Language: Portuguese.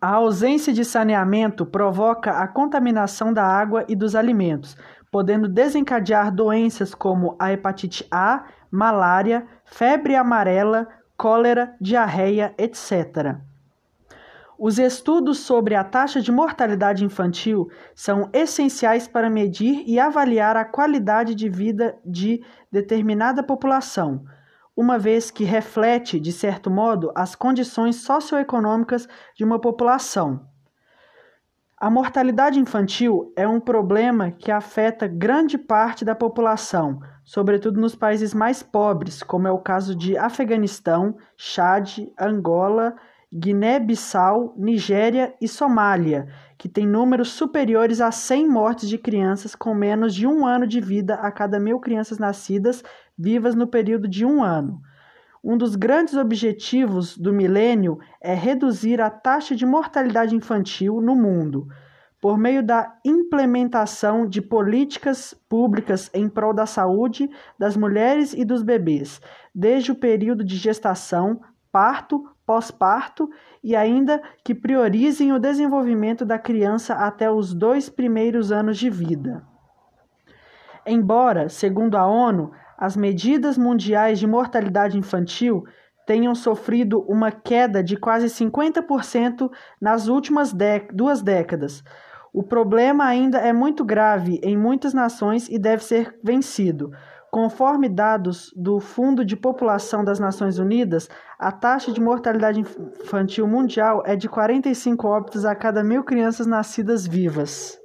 A ausência de saneamento provoca a contaminação da água e dos alimentos, podendo desencadear doenças como a hepatite A, malária, febre amarela, cólera, diarreia, etc. Os estudos sobre a taxa de mortalidade infantil são essenciais para medir e avaliar a qualidade de vida de determinada população uma vez que reflete, de certo modo, as condições socioeconômicas de uma população. A mortalidade infantil é um problema que afeta grande parte da população, sobretudo nos países mais pobres, como é o caso de Afeganistão, Chad, Angola, Guiné-Bissau, Nigéria e Somália, que têm números superiores a 100 mortes de crianças com menos de um ano de vida a cada mil crianças nascidas vivas no período de um ano. Um dos grandes objetivos do milênio é reduzir a taxa de mortalidade infantil no mundo, por meio da implementação de políticas públicas em prol da saúde das mulheres e dos bebês, desde o período de gestação, parto, pós-parto e ainda que priorizem o desenvolvimento da criança até os dois primeiros anos de vida. Embora, segundo a ONU, as medidas mundiais de mortalidade infantil tenham sofrido uma queda de quase 50% nas últimas duas décadas. O problema ainda é muito grave em muitas nações e deve ser vencido. Conforme dados do Fundo de População das Nações Unidas, a taxa de mortalidade infantil mundial é de 45 óbitos a cada mil crianças nascidas vivas.